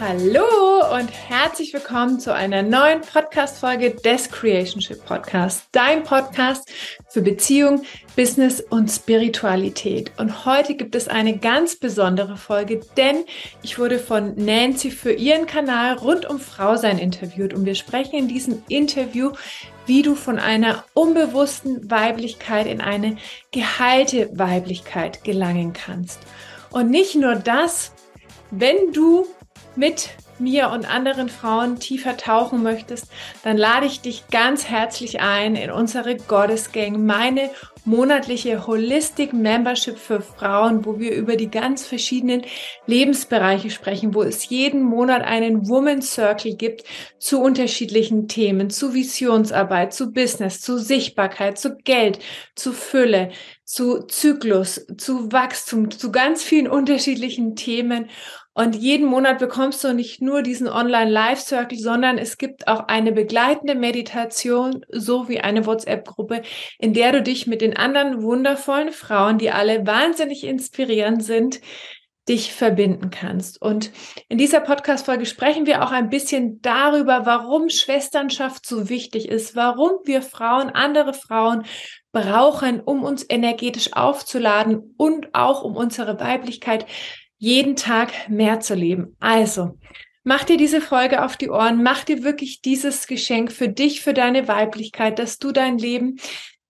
Hallo und herzlich willkommen zu einer neuen Podcast-Folge des Creationship Podcasts, dein Podcast für Beziehung, Business und Spiritualität. Und heute gibt es eine ganz besondere Folge, denn ich wurde von Nancy für ihren Kanal rund um Frausein interviewt und wir sprechen in diesem Interview, wie du von einer unbewussten Weiblichkeit in eine geheilte Weiblichkeit gelangen kannst. Und nicht nur das, wenn du mit mir und anderen Frauen tiefer tauchen möchtest, dann lade ich dich ganz herzlich ein in unsere Goddess Gang, meine monatliche Holistic Membership für Frauen, wo wir über die ganz verschiedenen Lebensbereiche sprechen, wo es jeden Monat einen Woman Circle gibt zu unterschiedlichen Themen, zu Visionsarbeit, zu Business, zu Sichtbarkeit, zu Geld, zu Fülle, zu Zyklus, zu Wachstum, zu ganz vielen unterschiedlichen Themen. Und jeden Monat bekommst du nicht nur diesen Online-Live-Circle, sondern es gibt auch eine begleitende Meditation sowie eine WhatsApp-Gruppe, in der du dich mit den anderen wundervollen Frauen, die alle wahnsinnig inspirierend sind, dich verbinden kannst. Und in dieser Podcast-Folge sprechen wir auch ein bisschen darüber, warum Schwesternschaft so wichtig ist, warum wir Frauen andere Frauen brauchen, um uns energetisch aufzuladen und auch um unsere Weiblichkeit jeden Tag mehr zu leben. Also, mach dir diese Folge auf die Ohren, mach dir wirklich dieses Geschenk für dich, für deine Weiblichkeit, dass du dein Leben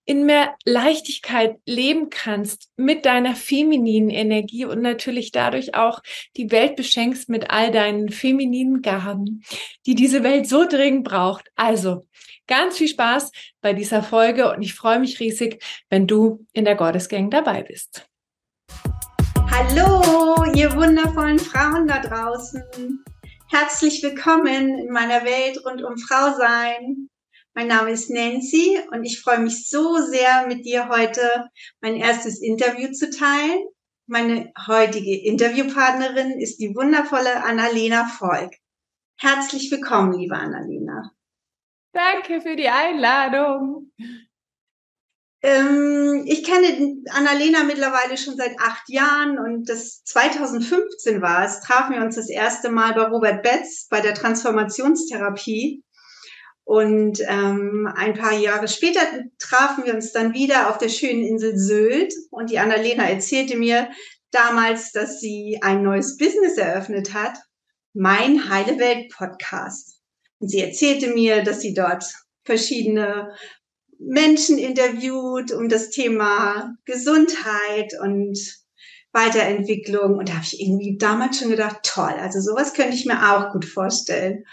in mehr Leichtigkeit leben kannst mit deiner femininen Energie und natürlich dadurch auch die Welt beschenkst mit all deinen femininen Gaben, die diese Welt so dringend braucht. Also, ganz viel Spaß bei dieser Folge und ich freue mich riesig, wenn du in der Goddess Gang dabei bist. Hallo, ihr wundervollen Frauen da draußen. Herzlich willkommen in meiner Welt rund um Frau sein. Mein Name ist Nancy und ich freue mich so sehr, mit dir heute mein erstes Interview zu teilen. Meine heutige Interviewpartnerin ist die wundervolle Annalena Volk. Herzlich willkommen, liebe Annalena. Danke für die Einladung. Ähm, ich kenne Annalena mittlerweile schon seit acht Jahren und das 2015 war es, trafen wir uns das erste Mal bei Robert Betz bei der Transformationstherapie. Und ähm, ein paar Jahre später trafen wir uns dann wieder auf der schönen Insel Sylt und die Annalena erzählte mir damals, dass sie ein neues Business eröffnet hat, mein Heile Welt Podcast. Und sie erzählte mir, dass sie dort verschiedene Menschen interviewt um das Thema Gesundheit und Weiterentwicklung. Und da habe ich irgendwie damals schon gedacht, toll, also sowas könnte ich mir auch gut vorstellen.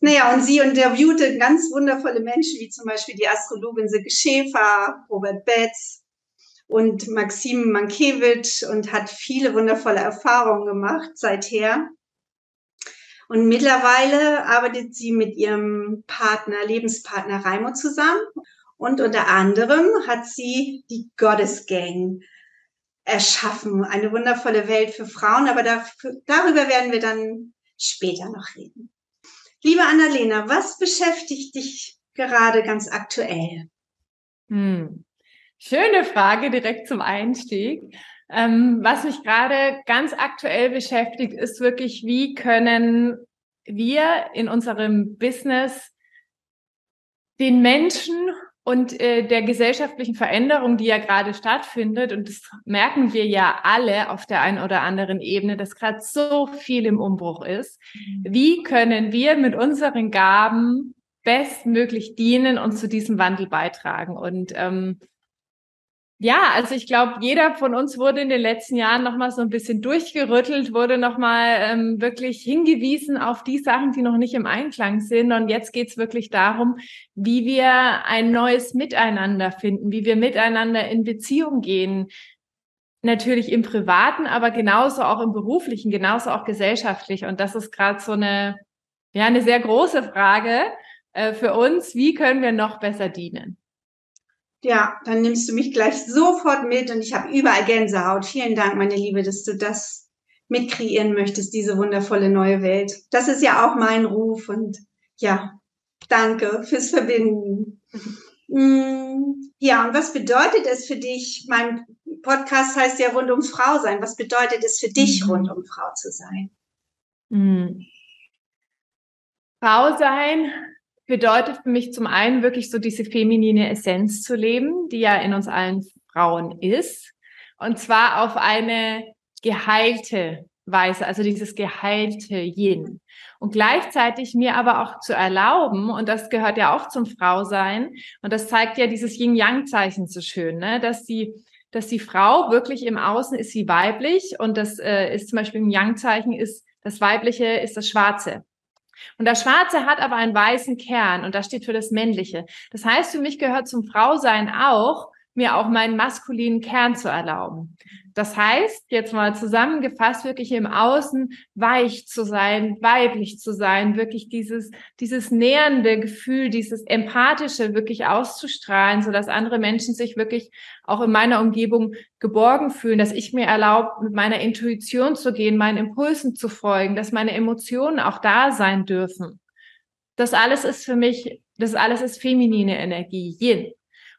Naja, und sie interviewte ganz wundervolle Menschen, wie zum Beispiel die Astrologin Silke Schäfer, Robert Betz und Maxim Mankiewicz und hat viele wundervolle Erfahrungen gemacht seither. Und mittlerweile arbeitet sie mit ihrem Partner, Lebenspartner Raimo zusammen und unter anderem hat sie die Goddess Gang erschaffen. Eine wundervolle Welt für Frauen, aber dafür, darüber werden wir dann später noch reden. Liebe Annalena, was beschäftigt dich gerade ganz aktuell? Hm. Schöne Frage direkt zum Einstieg. Ähm, was mich gerade ganz aktuell beschäftigt, ist wirklich, wie können wir in unserem Business den Menschen und äh, der gesellschaftlichen Veränderung, die ja gerade stattfindet, und das merken wir ja alle auf der einen oder anderen Ebene, dass gerade so viel im Umbruch ist. Mhm. Wie können wir mit unseren Gaben bestmöglich dienen und zu diesem Wandel beitragen? Und ähm, ja, also ich glaube, jeder von uns wurde in den letzten Jahren nochmal so ein bisschen durchgerüttelt, wurde nochmal ähm, wirklich hingewiesen auf die Sachen, die noch nicht im Einklang sind. Und jetzt geht's wirklich darum, wie wir ein neues Miteinander finden, wie wir miteinander in Beziehung gehen. Natürlich im Privaten, aber genauso auch im Beruflichen, genauso auch gesellschaftlich. Und das ist gerade so eine, ja, eine sehr große Frage äh, für uns. Wie können wir noch besser dienen? Ja, dann nimmst du mich gleich sofort mit und ich habe überall Gänsehaut. Vielen Dank, meine Liebe, dass du das mitkreieren möchtest, diese wundervolle neue Welt. Das ist ja auch mein Ruf und ja, danke fürs Verbinden. Mm, ja, und was bedeutet es für dich? Mein Podcast heißt ja rund um Frau sein. Was bedeutet es für dich, mhm. rund um Frau zu sein? Mhm. Frau sein bedeutet für mich zum einen wirklich so diese feminine Essenz zu leben, die ja in uns allen Frauen ist. Und zwar auf eine geheilte Weise, also dieses geheilte Yin. Und gleichzeitig mir aber auch zu erlauben, und das gehört ja auch zum Frausein, und das zeigt ja dieses Yin-Yang-Zeichen so schön, ne? dass die, dass die Frau wirklich im Außen ist sie weiblich und das äh, ist zum Beispiel im Yang-Zeichen ist das Weibliche ist das Schwarze. Und das Schwarze hat aber einen weißen Kern und das steht für das Männliche. Das heißt, für mich gehört zum Frausein auch, mir auch meinen maskulinen Kern zu erlauben. Das heißt, jetzt mal zusammengefasst, wirklich im Außen weich zu sein, weiblich zu sein, wirklich dieses, dieses nähernde Gefühl, dieses empathische wirklich auszustrahlen, so dass andere Menschen sich wirklich auch in meiner Umgebung geborgen fühlen, dass ich mir erlaube, mit meiner Intuition zu gehen, meinen Impulsen zu folgen, dass meine Emotionen auch da sein dürfen. Das alles ist für mich, das alles ist feminine Energie, Yin.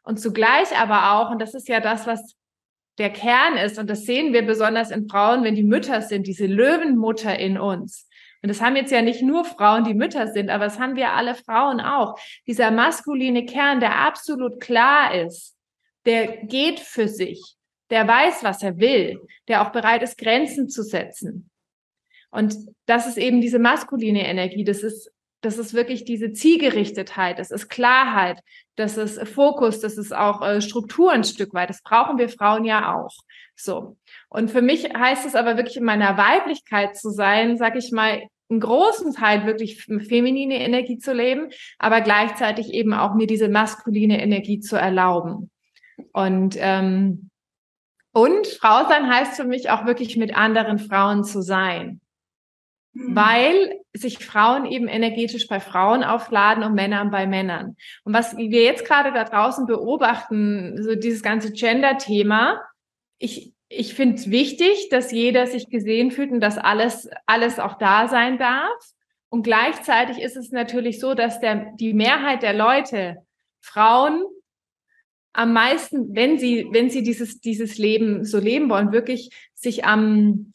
Und zugleich aber auch, und das ist ja das, was der Kern ist, und das sehen wir besonders in Frauen, wenn die Mütter sind, diese Löwenmutter in uns. Und das haben jetzt ja nicht nur Frauen, die Mütter sind, aber das haben wir alle Frauen auch. Dieser maskuline Kern, der absolut klar ist, der geht für sich, der weiß, was er will, der auch bereit ist, Grenzen zu setzen. Und das ist eben diese maskuline Energie. Das ist das ist wirklich diese Zielgerichtetheit, das ist Klarheit, das ist Fokus, das ist auch äh, Struktur ein Stück weit. Das brauchen wir Frauen ja auch. So. Und für mich heißt es aber wirklich in meiner Weiblichkeit zu sein, sag ich mal, einen großen Teil wirklich feminine Energie zu leben, aber gleichzeitig eben auch mir diese maskuline Energie zu erlauben. Und ähm, und Frau sein heißt für mich auch wirklich mit anderen Frauen zu sein. Mhm. weil sich Frauen eben energetisch bei Frauen aufladen und Männer bei Männern. Und was wir jetzt gerade da draußen beobachten, so dieses ganze Gender-Thema, ich, ich finde es wichtig, dass jeder sich gesehen fühlt und dass alles, alles auch da sein darf. Und gleichzeitig ist es natürlich so, dass der, die Mehrheit der Leute, Frauen, am meisten, wenn sie, wenn sie dieses, dieses Leben so leben wollen, wirklich sich am,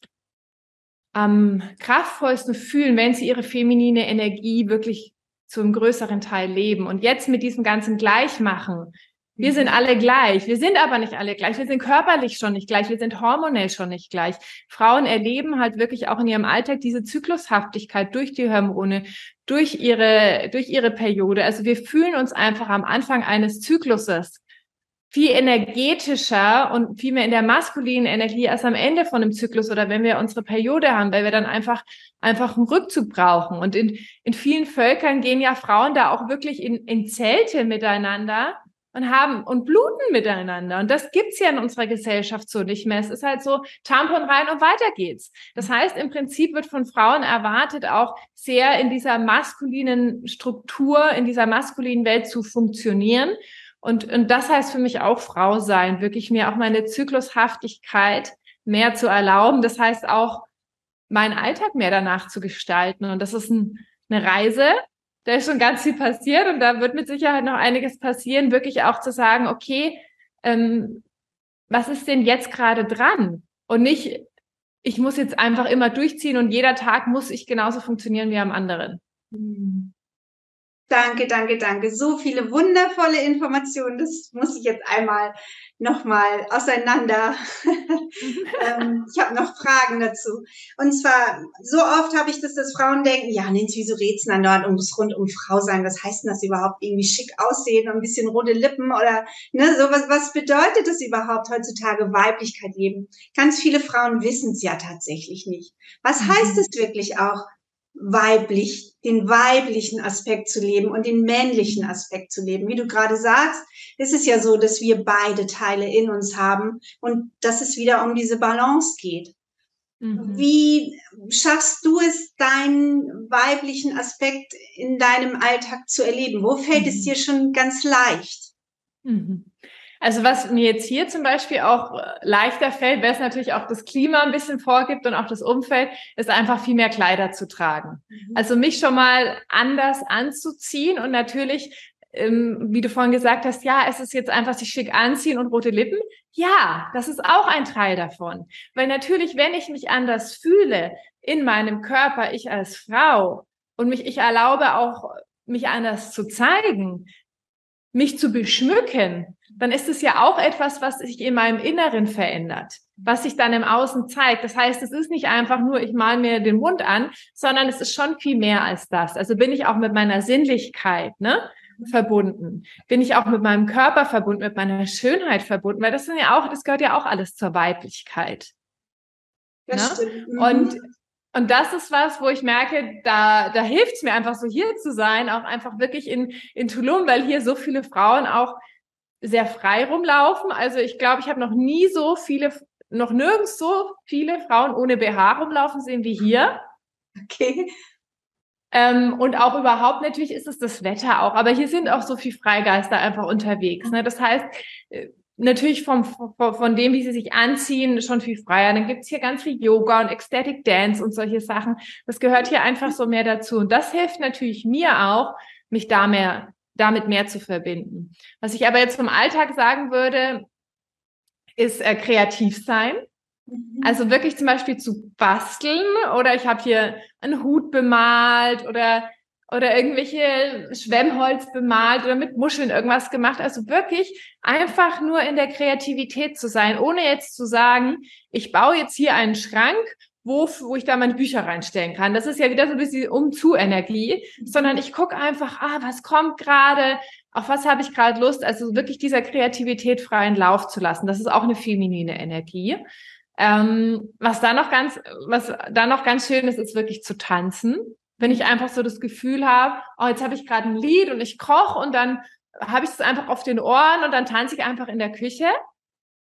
am kraftvollsten fühlen, wenn sie ihre feminine Energie wirklich zum größeren Teil leben. Und jetzt mit diesem ganzen Gleichmachen. Wir sind mhm. alle gleich. Wir sind aber nicht alle gleich. Wir sind körperlich schon nicht gleich. Wir sind hormonell schon nicht gleich. Frauen erleben halt wirklich auch in ihrem Alltag diese Zyklushaftigkeit durch die Hormone, durch ihre, durch ihre Periode. Also wir fühlen uns einfach am Anfang eines Zykluses viel energetischer und viel mehr in der maskulinen Energie als am Ende von einem Zyklus oder wenn wir unsere Periode haben, weil wir dann einfach, einfach einen Rückzug brauchen. Und in, in vielen Völkern gehen ja Frauen da auch wirklich in, in Zelte miteinander und haben und bluten miteinander. Und das gibt's ja in unserer Gesellschaft so nicht mehr. Es ist halt so Tampon rein und weiter geht's. Das heißt, im Prinzip wird von Frauen erwartet, auch sehr in dieser maskulinen Struktur, in dieser maskulinen Welt zu funktionieren. Und, und das heißt für mich auch Frau sein, wirklich mir auch meine Zyklushaftigkeit mehr zu erlauben. Das heißt auch, meinen Alltag mehr danach zu gestalten. Und das ist ein, eine Reise, da ist schon ganz viel passiert und da wird mit Sicherheit noch einiges passieren, wirklich auch zu sagen, okay, ähm, was ist denn jetzt gerade dran? Und nicht, ich muss jetzt einfach immer durchziehen und jeder Tag muss ich genauso funktionieren wie am anderen. Hm. Danke, danke, danke. So viele wundervolle Informationen. Das muss ich jetzt einmal nochmal auseinander. ähm, ich habe noch Fragen dazu. Und zwar, so oft habe ich das, dass Frauen denken, ja, Nancy, wieso redest du dann dort um das rund um Frau sein? Was heißt denn das überhaupt? Irgendwie schick aussehen und ein bisschen rote Lippen oder, ne, so was, was bedeutet das überhaupt heutzutage Weiblichkeit leben? Ganz viele Frauen wissen es ja tatsächlich nicht. Was mhm. heißt es wirklich auch, weiblich, den weiblichen Aspekt zu leben und den männlichen Aspekt zu leben. Wie du gerade sagst, ist es ja so, dass wir beide Teile in uns haben und dass es wieder um diese Balance geht. Mhm. Wie schaffst du es, deinen weiblichen Aspekt in deinem Alltag zu erleben? Wo fällt mhm. es dir schon ganz leicht? Mhm. Also was mir jetzt hier zum Beispiel auch äh, leichter fällt, weil es natürlich auch das Klima ein bisschen vorgibt und auch das Umfeld, ist einfach viel mehr Kleider zu tragen. Mhm. Also mich schon mal anders anzuziehen und natürlich, ähm, wie du vorhin gesagt hast, ja, es ist jetzt einfach sich schick anziehen und rote Lippen. Ja, das ist auch ein Teil davon. Weil natürlich, wenn ich mich anders fühle in meinem Körper, ich als Frau, und mich, ich erlaube auch, mich anders zu zeigen, mich zu beschmücken, dann ist es ja auch etwas, was sich in meinem Inneren verändert, was sich dann im Außen zeigt. Das heißt, es ist nicht einfach nur, ich mal mir den Mund an, sondern es ist schon viel mehr als das. Also bin ich auch mit meiner Sinnlichkeit, ne? verbunden? Bin ich auch mit meinem Körper verbunden, mit meiner Schönheit verbunden? Weil das sind ja auch, das gehört ja auch alles zur Weiblichkeit. Das ne? stimmt. Mhm. Und und das ist was, wo ich merke, da, da hilft es mir einfach so hier zu sein, auch einfach wirklich in, in Tulum, weil hier so viele Frauen auch sehr frei rumlaufen. Also ich glaube, ich habe noch nie so viele, noch nirgends so viele Frauen ohne BH rumlaufen sehen wie hier. Okay. Ähm, und auch überhaupt natürlich ist es das Wetter auch, aber hier sind auch so viele Freigeister einfach unterwegs. Ne? Das heißt, äh, natürlich vom, von, von dem, wie sie sich anziehen, schon viel freier. Dann gibt's hier ganz viel Yoga und Ecstatic Dance und solche Sachen. Das gehört hier einfach so mehr dazu. Und das hilft natürlich mir auch, mich da mehr, damit mehr zu verbinden. Was ich aber jetzt vom Alltag sagen würde, ist äh, kreativ sein. Mhm. Also wirklich zum Beispiel zu basteln oder ich habe hier einen Hut bemalt oder oder irgendwelche Schwemmholz bemalt oder mit Muscheln irgendwas gemacht. Also wirklich einfach nur in der Kreativität zu sein, ohne jetzt zu sagen, ich baue jetzt hier einen Schrank, wo, wo ich da meine Bücher reinstellen kann. Das ist ja wieder so ein bisschen Umzu-Energie, sondern ich gucke einfach, ah, was kommt gerade, auf was habe ich gerade Lust, also wirklich dieser Kreativität freien Lauf zu lassen. Das ist auch eine feminine Energie. Ähm, was da noch ganz, was da noch ganz schön ist, ist wirklich zu tanzen wenn ich einfach so das Gefühl habe, oh, jetzt habe ich gerade ein Lied und ich koche und dann habe ich es einfach auf den Ohren und dann tanze ich einfach in der Küche.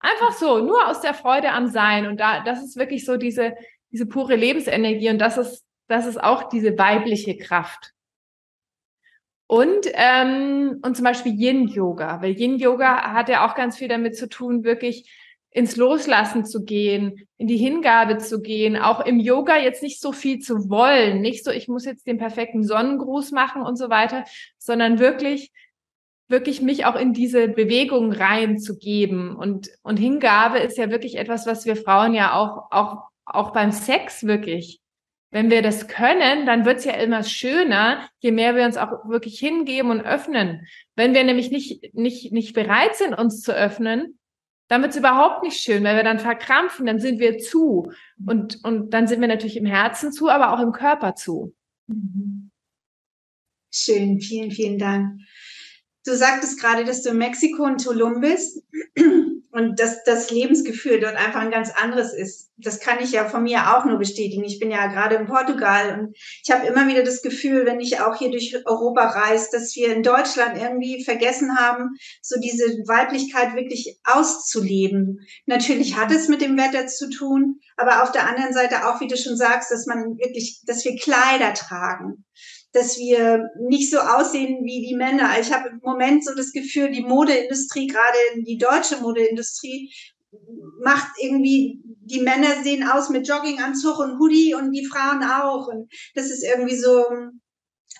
Einfach so, nur aus der Freude am Sein. Und da, das ist wirklich so diese, diese pure Lebensenergie und das ist, das ist auch diese weibliche Kraft. Und, ähm, und zum Beispiel Yin-Yoga, weil Yin-Yoga hat ja auch ganz viel damit zu tun, wirklich ins Loslassen zu gehen, in die Hingabe zu gehen, auch im Yoga jetzt nicht so viel zu wollen, nicht so, ich muss jetzt den perfekten Sonnengruß machen und so weiter, sondern wirklich, wirklich mich auch in diese Bewegung reinzugeben. Und, und Hingabe ist ja wirklich etwas, was wir Frauen ja auch, auch, auch beim Sex wirklich wenn wir das können, dann wird's ja immer schöner, je mehr wir uns auch wirklich hingeben und öffnen. Wenn wir nämlich nicht, nicht, nicht bereit sind, uns zu öffnen, dann wird es überhaupt nicht schön, weil wir dann verkrampfen, dann sind wir zu. Und, und dann sind wir natürlich im Herzen zu, aber auch im Körper zu. Schön, vielen, vielen Dank. Du sagtest gerade, dass du in Mexiko und Tulum bist und dass das Lebensgefühl dort einfach ein ganz anderes ist. Das kann ich ja von mir auch nur bestätigen. Ich bin ja gerade in Portugal und ich habe immer wieder das Gefühl, wenn ich auch hier durch Europa reise, dass wir in Deutschland irgendwie vergessen haben, so diese Weiblichkeit wirklich auszuleben. Natürlich hat es mit dem Wetter zu tun, aber auf der anderen Seite auch, wie du schon sagst, dass man wirklich, dass wir Kleider tragen dass wir nicht so aussehen wie die Männer. Ich habe im Moment so das Gefühl, die Modeindustrie, gerade die deutsche Modeindustrie, macht irgendwie, die Männer sehen aus mit Jogginganzug und Hoodie und die Frauen auch. Und das ist irgendwie so,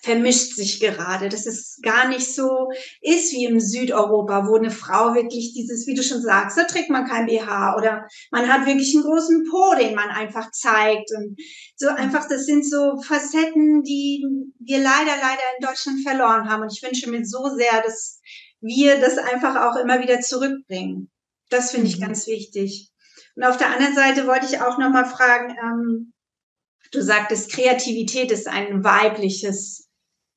vermischt sich gerade, dass es gar nicht so ist wie im Südeuropa, wo eine Frau wirklich dieses, wie du schon sagst, da trägt man kein BH oder man hat wirklich einen großen Po, den man einfach zeigt und so einfach, das sind so Facetten, die wir leider, leider in Deutschland verloren haben und ich wünsche mir so sehr, dass wir das einfach auch immer wieder zurückbringen. Das finde ich mhm. ganz wichtig. Und auf der anderen Seite wollte ich auch nochmal fragen, ähm, du sagtest, Kreativität ist ein weibliches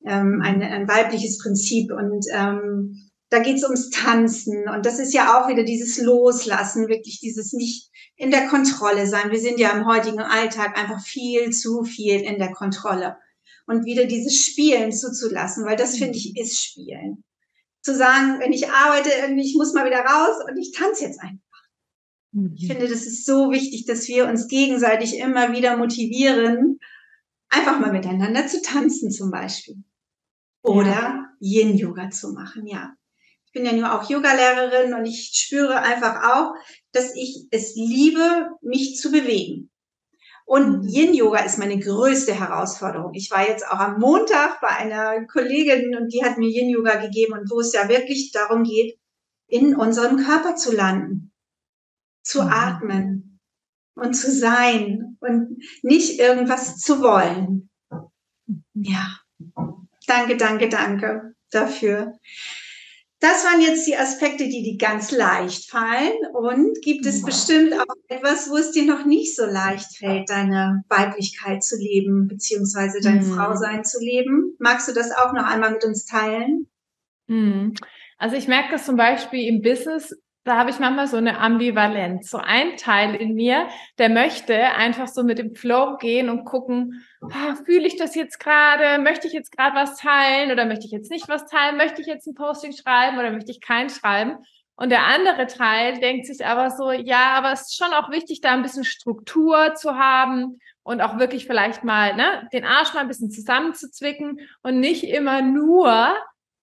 ähm, ein, ein weibliches Prinzip und ähm, da geht's ums Tanzen und das ist ja auch wieder dieses Loslassen, wirklich dieses nicht in der Kontrolle sein. Wir sind ja im heutigen Alltag einfach viel zu viel in der Kontrolle und wieder dieses Spielen zuzulassen, weil das finde ich ist Spielen. Zu sagen, wenn ich arbeite, irgendwie, ich muss mal wieder raus und ich tanze jetzt einfach. Ich finde, das ist so wichtig, dass wir uns gegenseitig immer wieder motivieren, einfach mal miteinander zu tanzen zum Beispiel. Oder ja. Yin-Yoga zu machen, ja. Ich bin ja nur auch Yoga-Lehrerin und ich spüre einfach auch, dass ich es liebe, mich zu bewegen. Und mhm. Yin-Yoga ist meine größte Herausforderung. Ich war jetzt auch am Montag bei einer Kollegin und die hat mir Yin-Yoga gegeben und wo es ja wirklich darum geht, in unserem Körper zu landen, zu mhm. atmen und zu sein und nicht irgendwas zu wollen. Ja, danke, danke, danke dafür. Das waren jetzt die Aspekte, die dir ganz leicht fallen. Und gibt es bestimmt auch etwas, wo es dir noch nicht so leicht fällt, deine Weiblichkeit zu leben, beziehungsweise dein mhm. Frausein zu leben? Magst du das auch noch einmal mit uns teilen? Mhm. Also ich merke das zum Beispiel im Business da habe ich manchmal so eine Ambivalenz. So ein Teil in mir, der möchte einfach so mit dem Flow gehen und gucken, oh, fühle ich das jetzt gerade? Möchte ich jetzt gerade was teilen oder möchte ich jetzt nicht was teilen? Möchte ich jetzt ein Posting schreiben oder möchte ich kein schreiben? Und der andere Teil denkt sich aber so, ja, aber es ist schon auch wichtig, da ein bisschen Struktur zu haben und auch wirklich vielleicht mal ne, den Arsch mal ein bisschen zusammenzuzwicken und nicht immer nur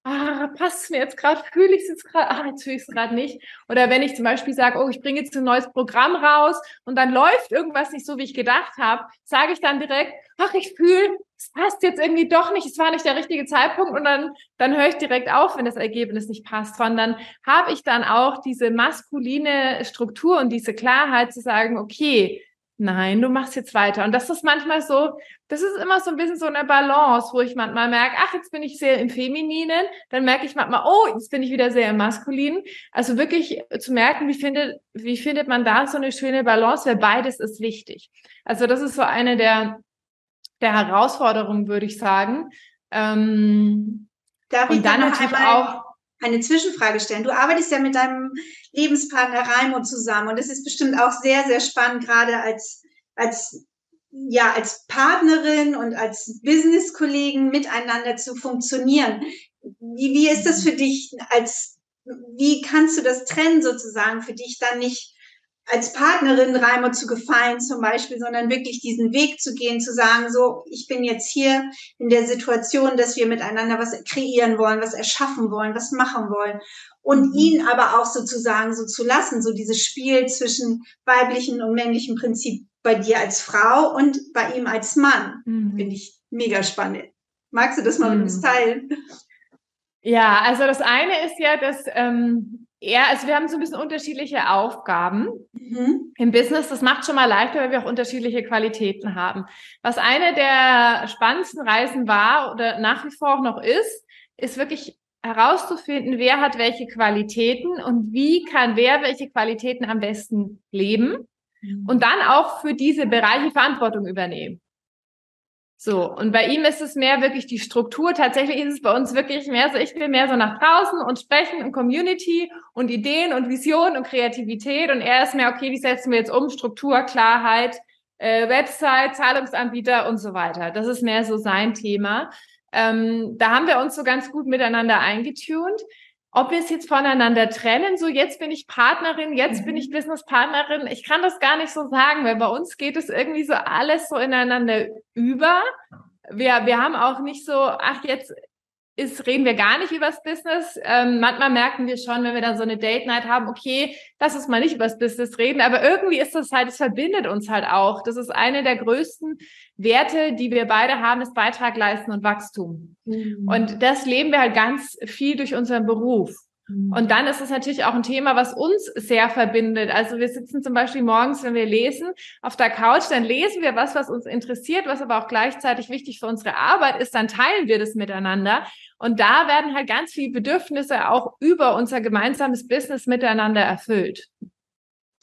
ah, passt mir jetzt gerade, fühle ich es jetzt gerade, ah, jetzt fühle ich es gerade nicht. Oder wenn ich zum Beispiel sage, oh, ich bringe jetzt ein neues Programm raus und dann läuft irgendwas nicht so, wie ich gedacht habe, sage ich dann direkt, ach, ich fühle, es passt jetzt irgendwie doch nicht, es war nicht der richtige Zeitpunkt und dann, dann höre ich direkt auf, wenn das Ergebnis nicht passt, sondern habe ich dann auch diese maskuline Struktur und diese Klarheit zu sagen, okay, nein, du machst jetzt weiter. Und das ist manchmal so, das ist immer so ein bisschen so eine Balance, wo ich manchmal merke, ach, jetzt bin ich sehr im Femininen, dann merke ich manchmal, oh, jetzt bin ich wieder sehr im Maskulinen. Also wirklich zu merken, wie findet, wie findet man da so eine schöne Balance, weil beides ist wichtig. Also das ist so eine der, der Herausforderungen, würde ich sagen. Ähm, Darf und dann natürlich auch eine Zwischenfrage stellen. Du arbeitest ja mit deinem Lebenspartner Raimo zusammen und es ist bestimmt auch sehr, sehr spannend, gerade als, als, ja, als Partnerin und als Business-Kollegen miteinander zu funktionieren. Wie, wie ist das für dich als, wie kannst du das trennen sozusagen für dich dann nicht als Partnerin Reimer zu gefallen zum Beispiel, sondern wirklich diesen Weg zu gehen, zu sagen, so, ich bin jetzt hier in der Situation, dass wir miteinander was kreieren wollen, was erschaffen wollen, was machen wollen. Und mhm. ihn aber auch sozusagen so zu lassen, so dieses Spiel zwischen weiblichen und männlichen Prinzip bei dir als Frau und bei ihm als Mann. Mhm. Finde ich mega spannend. Magst du das mal mhm. mit uns teilen? Ja, also das eine ist ja, dass ähm, ja, also wir haben so ein bisschen unterschiedliche Aufgaben mhm. im Business. Das macht schon mal leichter, weil wir auch unterschiedliche Qualitäten haben. Was eine der spannendsten Reisen war oder nach wie vor auch noch ist, ist wirklich herauszufinden, wer hat welche Qualitäten und wie kann wer welche Qualitäten am besten leben mhm. und dann auch für diese Bereiche Verantwortung übernehmen. So, und bei ihm ist es mehr wirklich die Struktur. Tatsächlich ist es bei uns wirklich mehr so, ich will mehr so nach draußen und sprechen und Community und Ideen und Vision und Kreativität. Und er ist mehr, okay, wie setzen wir jetzt um? Struktur, Klarheit, äh, Website, Zahlungsanbieter und so weiter. Das ist mehr so sein Thema. Ähm, da haben wir uns so ganz gut miteinander eingetunt ob wir es jetzt voneinander trennen, so jetzt bin ich Partnerin, jetzt mhm. bin ich Businesspartnerin, ich kann das gar nicht so sagen, weil bei uns geht es irgendwie so alles so ineinander über. Wir, wir haben auch nicht so, ach, jetzt ist, reden wir gar nicht übers Business. Ähm, manchmal merken wir schon, wenn wir dann so eine Date Night haben, okay, lass uns mal nicht übers Business reden, aber irgendwie ist das halt, es verbindet uns halt auch. Das ist eine der größten Werte, die wir beide haben, ist Beitrag leisten und Wachstum. Mhm. Und das leben wir halt ganz viel durch unseren Beruf. Mhm. Und dann ist es natürlich auch ein Thema, was uns sehr verbindet. Also wir sitzen zum Beispiel morgens, wenn wir lesen, auf der Couch, dann lesen wir was, was uns interessiert, was aber auch gleichzeitig wichtig für unsere Arbeit ist, dann teilen wir das miteinander. Und da werden halt ganz viele Bedürfnisse auch über unser gemeinsames Business miteinander erfüllt.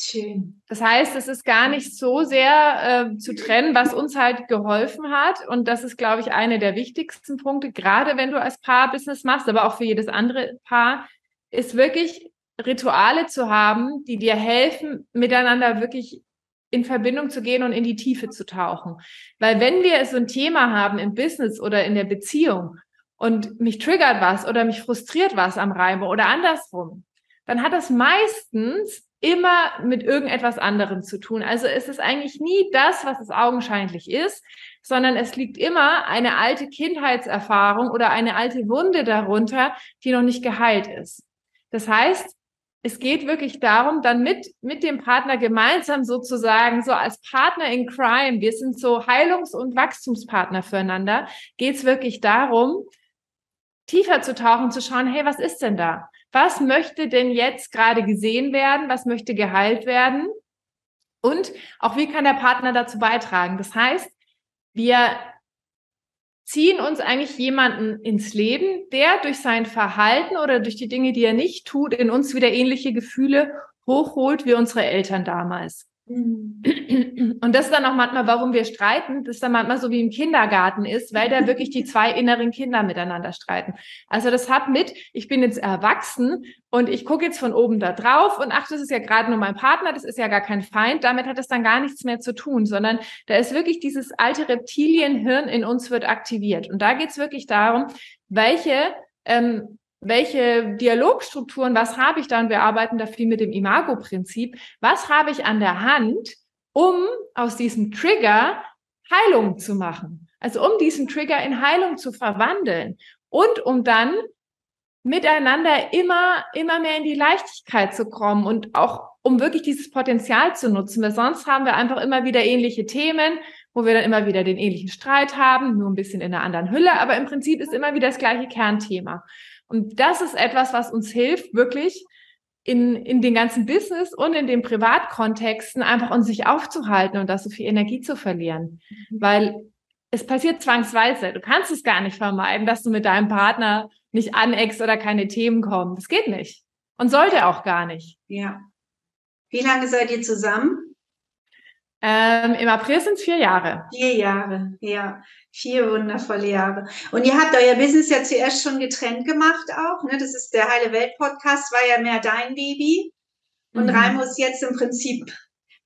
Schön. Das heißt, es ist gar nicht so sehr äh, zu trennen, was uns halt geholfen hat. Und das ist, glaube ich, eine der wichtigsten Punkte, gerade wenn du als Paar Business machst, aber auch für jedes andere Paar, ist wirklich Rituale zu haben, die dir helfen, miteinander wirklich in Verbindung zu gehen und in die Tiefe zu tauchen. Weil wenn wir so ein Thema haben im Business oder in der Beziehung und mich triggert was oder mich frustriert was am Reibe oder andersrum, dann hat das meistens immer mit irgendetwas anderem zu tun. Also es ist eigentlich nie das, was es augenscheinlich ist, sondern es liegt immer eine alte Kindheitserfahrung oder eine alte Wunde darunter, die noch nicht geheilt ist. Das heißt, es geht wirklich darum, dann mit, mit dem Partner gemeinsam sozusagen, so als Partner in Crime, wir sind so Heilungs- und Wachstumspartner füreinander, geht es wirklich darum, tiefer zu tauchen, zu schauen, hey, was ist denn da? Was möchte denn jetzt gerade gesehen werden? Was möchte geheilt werden? Und auch wie kann der Partner dazu beitragen? Das heißt, wir ziehen uns eigentlich jemanden ins Leben, der durch sein Verhalten oder durch die Dinge, die er nicht tut, in uns wieder ähnliche Gefühle hochholt wie unsere Eltern damals. Und das ist dann auch manchmal, warum wir streiten, das ist dann manchmal so wie im Kindergarten ist, weil da wirklich die zwei inneren Kinder miteinander streiten. Also das hat mit, ich bin jetzt erwachsen und ich gucke jetzt von oben da drauf und ach, das ist ja gerade nur mein Partner, das ist ja gar kein Feind, damit hat es dann gar nichts mehr zu tun, sondern da ist wirklich dieses alte Reptilienhirn in uns wird aktiviert. Und da geht es wirklich darum, welche ähm, welche Dialogstrukturen, was habe ich da? Und wir arbeiten da viel mit dem Imago-Prinzip. Was habe ich an der Hand, um aus diesem Trigger Heilung zu machen? Also um diesen Trigger in Heilung zu verwandeln und um dann miteinander immer, immer mehr in die Leichtigkeit zu kommen und auch um wirklich dieses Potenzial zu nutzen, weil sonst haben wir einfach immer wieder ähnliche Themen, wo wir dann immer wieder den ähnlichen Streit haben, nur ein bisschen in einer anderen Hülle, aber im Prinzip ist immer wieder das gleiche Kernthema. Und das ist etwas, was uns hilft, wirklich in, in den ganzen Business und in den Privatkontexten einfach uns sich aufzuhalten und da so viel Energie zu verlieren. Mhm. Weil es passiert zwangsweise. Du kannst es gar nicht vermeiden, dass du mit deinem Partner nicht aneckst oder keine Themen kommen. Das geht nicht. Und sollte auch gar nicht. Ja. Wie lange seid ihr zusammen? Ähm, Im April sind es vier Jahre. Vier Jahre, ja. Vier wundervolle Jahre. Und ihr habt euer Business ja zuerst schon getrennt gemacht auch. Ne? Das ist der Heile Welt Podcast, war ja mehr dein Baby. Und mhm. Raimo ist jetzt im Prinzip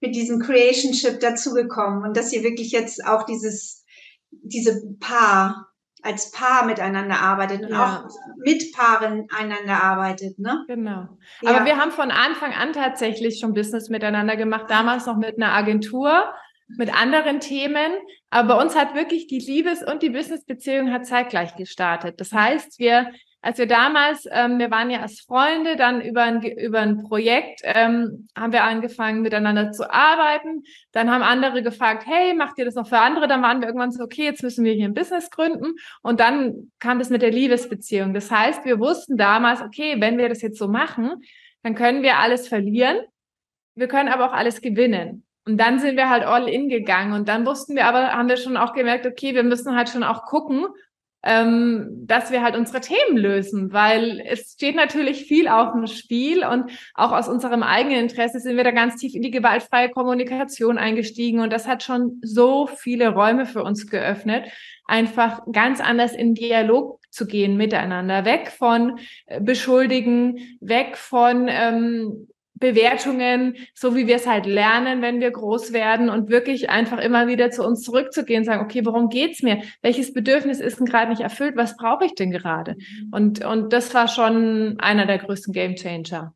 mit diesem Creationship dazugekommen. Und dass ihr wirklich jetzt auch dieses, diese Paar als Paar miteinander arbeitet und ja. auch mit Paaren einander arbeitet, ne? Genau. Ja. Aber wir haben von Anfang an tatsächlich schon Business miteinander gemacht, damals noch mit einer Agentur, mit anderen Themen. Aber bei uns hat wirklich die Liebes- und die Businessbeziehung hat zeitgleich gestartet. Das heißt, wir als wir damals, ähm, wir waren ja als Freunde, dann über ein, über ein Projekt ähm, haben wir angefangen miteinander zu arbeiten. Dann haben andere gefragt, hey, macht ihr das noch für andere? Dann waren wir irgendwann so, okay, jetzt müssen wir hier ein Business gründen. Und dann kam das mit der Liebesbeziehung. Das heißt, wir wussten damals, okay, wenn wir das jetzt so machen, dann können wir alles verlieren. Wir können aber auch alles gewinnen. Und dann sind wir halt all in gegangen. Und dann wussten wir aber, haben wir schon auch gemerkt, okay, wir müssen halt schon auch gucken, ähm, dass wir halt unsere Themen lösen, weil es steht natürlich viel auf dem Spiel und auch aus unserem eigenen Interesse sind wir da ganz tief in die gewaltfreie Kommunikation eingestiegen und das hat schon so viele Räume für uns geöffnet, einfach ganz anders in Dialog zu gehen miteinander, weg von äh, Beschuldigen, weg von ähm, Bewertungen, so wie wir es halt lernen, wenn wir groß werden und wirklich einfach immer wieder zu uns zurückzugehen, sagen, okay, worum geht's mir? Welches Bedürfnis ist denn gerade nicht erfüllt? Was brauche ich denn gerade? Mhm. Und, und das war schon einer der größten Game Changer.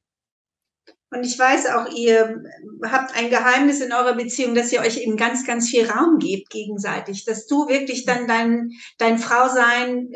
Und ich weiß auch, ihr habt ein Geheimnis in eurer Beziehung, dass ihr euch eben ganz, ganz viel Raum gebt gegenseitig, dass du wirklich dann dein, dein Frausein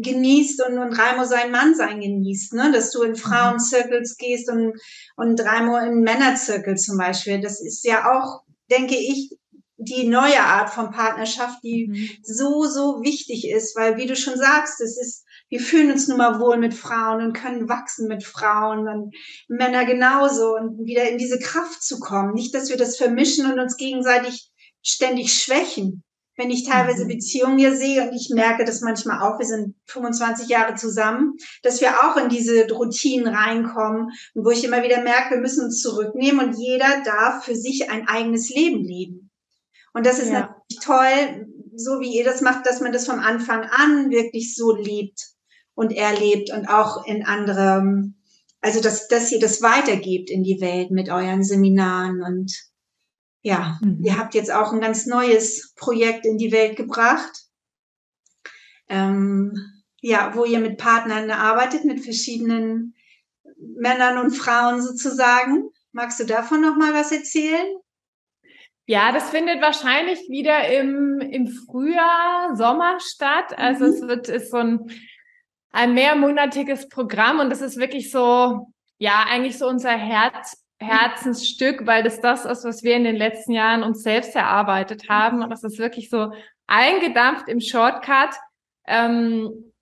genießt und, und Raimo sein Mannsein genießt, ne? dass du in Frauencircles gehst und, und Raimo in Männerzirkel zum Beispiel. Das ist ja auch, denke ich, die neue Art von Partnerschaft, die mhm. so, so wichtig ist, weil wie du schon sagst, es ist wir fühlen uns nun mal wohl mit Frauen und können wachsen mit Frauen und Männer genauso und wieder in diese Kraft zu kommen. Nicht, dass wir das vermischen und uns gegenseitig ständig schwächen. Wenn ich teilweise mhm. Beziehungen hier sehe und ich merke das manchmal auch, wir sind 25 Jahre zusammen, dass wir auch in diese Routinen reinkommen und wo ich immer wieder merke, wir müssen uns zurücknehmen und jeder darf für sich ein eigenes Leben leben. Und das ist ja. natürlich toll, so wie ihr das macht, dass man das vom Anfang an wirklich so lebt und erlebt und auch in anderem, also dass, dass ihr das weitergebt in die Welt mit euren Seminaren und ja, mhm. ihr habt jetzt auch ein ganz neues Projekt in die Welt gebracht. Ähm, ja, wo ihr mit Partnern arbeitet, mit verschiedenen Männern und Frauen sozusagen. Magst du davon noch mal was erzählen? Ja, das findet wahrscheinlich wieder im, im Frühjahr, Sommer statt. Also mhm. es wird ist so ein ein mehrmonatiges Programm und das ist wirklich so, ja, eigentlich so unser Herz, Herzensstück, weil das das ist, was wir in den letzten Jahren uns selbst erarbeitet haben. Und das ist wirklich so eingedampft im Shortcut. Ähm,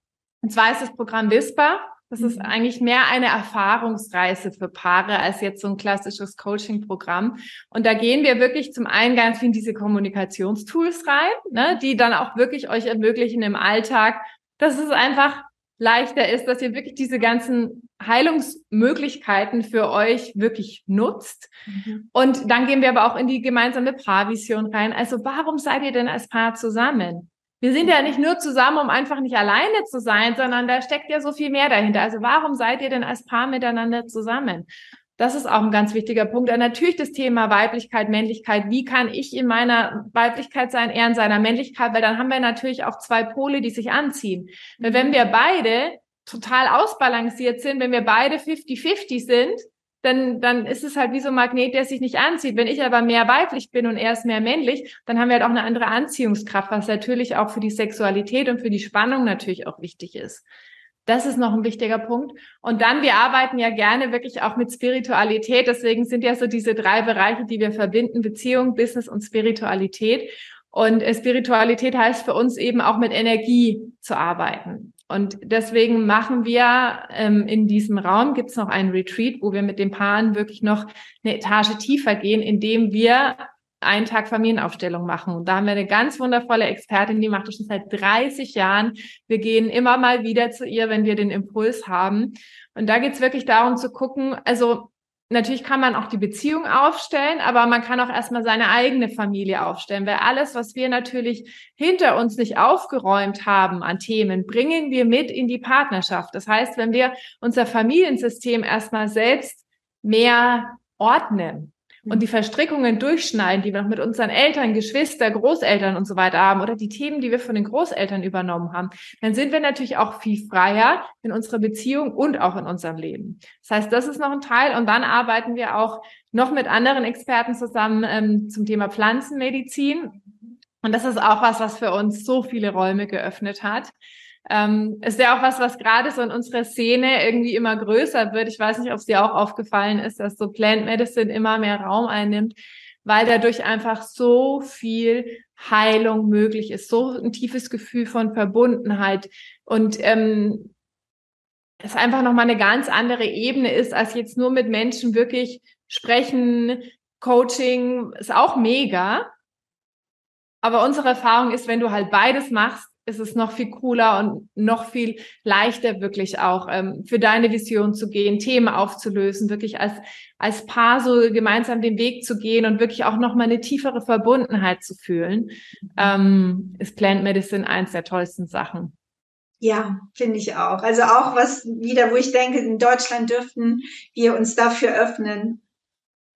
und zwar ist das Programm Whisper. Das ist mhm. eigentlich mehr eine Erfahrungsreise für Paare als jetzt so ein klassisches Coaching-Programm. Und da gehen wir wirklich zum einen ganz viel in diese Kommunikationstools rein, ne, die dann auch wirklich euch ermöglichen im Alltag, dass es einfach leichter ist, dass ihr wirklich diese ganzen Heilungsmöglichkeiten für euch wirklich nutzt. Mhm. Und dann gehen wir aber auch in die gemeinsame Paarvision rein. Also warum seid ihr denn als Paar zusammen? Wir sind ja nicht nur zusammen, um einfach nicht alleine zu sein, sondern da steckt ja so viel mehr dahinter. Also warum seid ihr denn als Paar miteinander zusammen? Das ist auch ein ganz wichtiger Punkt. Und natürlich das Thema Weiblichkeit, Männlichkeit. Wie kann ich in meiner Weiblichkeit sein, er in seiner Männlichkeit? Weil dann haben wir natürlich auch zwei Pole, die sich anziehen. Weil wenn wir beide total ausbalanciert sind, wenn wir beide 50-50 sind, dann, dann ist es halt wie so ein Magnet, der sich nicht anzieht. Wenn ich aber mehr weiblich bin und er ist mehr männlich, dann haben wir halt auch eine andere Anziehungskraft, was natürlich auch für die Sexualität und für die Spannung natürlich auch wichtig ist. Das ist noch ein wichtiger Punkt. Und dann, wir arbeiten ja gerne wirklich auch mit Spiritualität. Deswegen sind ja so diese drei Bereiche, die wir verbinden, Beziehung, Business und Spiritualität. Und äh, Spiritualität heißt für uns eben auch mit Energie zu arbeiten. Und deswegen machen wir ähm, in diesem Raum, gibt es noch einen Retreat, wo wir mit den Paaren wirklich noch eine Etage tiefer gehen, indem wir einen Tag Familienaufstellung machen. Und da haben wir eine ganz wundervolle Expertin, die macht das schon seit 30 Jahren. Wir gehen immer mal wieder zu ihr, wenn wir den Impuls haben. Und da geht es wirklich darum zu gucken, also natürlich kann man auch die Beziehung aufstellen, aber man kann auch erstmal seine eigene Familie aufstellen, weil alles, was wir natürlich hinter uns nicht aufgeräumt haben an Themen, bringen wir mit in die Partnerschaft. Das heißt, wenn wir unser Familiensystem erstmal selbst mehr ordnen, und die Verstrickungen durchschneiden, die wir noch mit unseren Eltern, Geschwister, Großeltern und so weiter haben oder die Themen, die wir von den Großeltern übernommen haben, dann sind wir natürlich auch viel freier in unserer Beziehung und auch in unserem Leben. Das heißt, das ist noch ein Teil und dann arbeiten wir auch noch mit anderen Experten zusammen ähm, zum Thema Pflanzenmedizin. Und das ist auch was, was für uns so viele Räume geöffnet hat. Ähm, ist ja auch was, was gerade so in unserer Szene irgendwie immer größer wird. Ich weiß nicht, ob es dir auch aufgefallen ist, dass so Plant Medicine immer mehr Raum einnimmt, weil dadurch einfach so viel Heilung möglich ist, so ein tiefes Gefühl von Verbundenheit und ähm, es einfach nochmal eine ganz andere Ebene ist, als jetzt nur mit Menschen wirklich sprechen, Coaching ist auch mega. Aber unsere Erfahrung ist, wenn du halt beides machst, ist es noch viel cooler und noch viel leichter, wirklich auch ähm, für deine Vision zu gehen, Themen aufzulösen, wirklich als, als Paar so gemeinsam den Weg zu gehen und wirklich auch noch mal eine tiefere Verbundenheit zu fühlen, ähm, ist Plant Medicine eins der tollsten Sachen. Ja, finde ich auch. Also auch was wieder, wo ich denke, in Deutschland dürften wir uns dafür öffnen,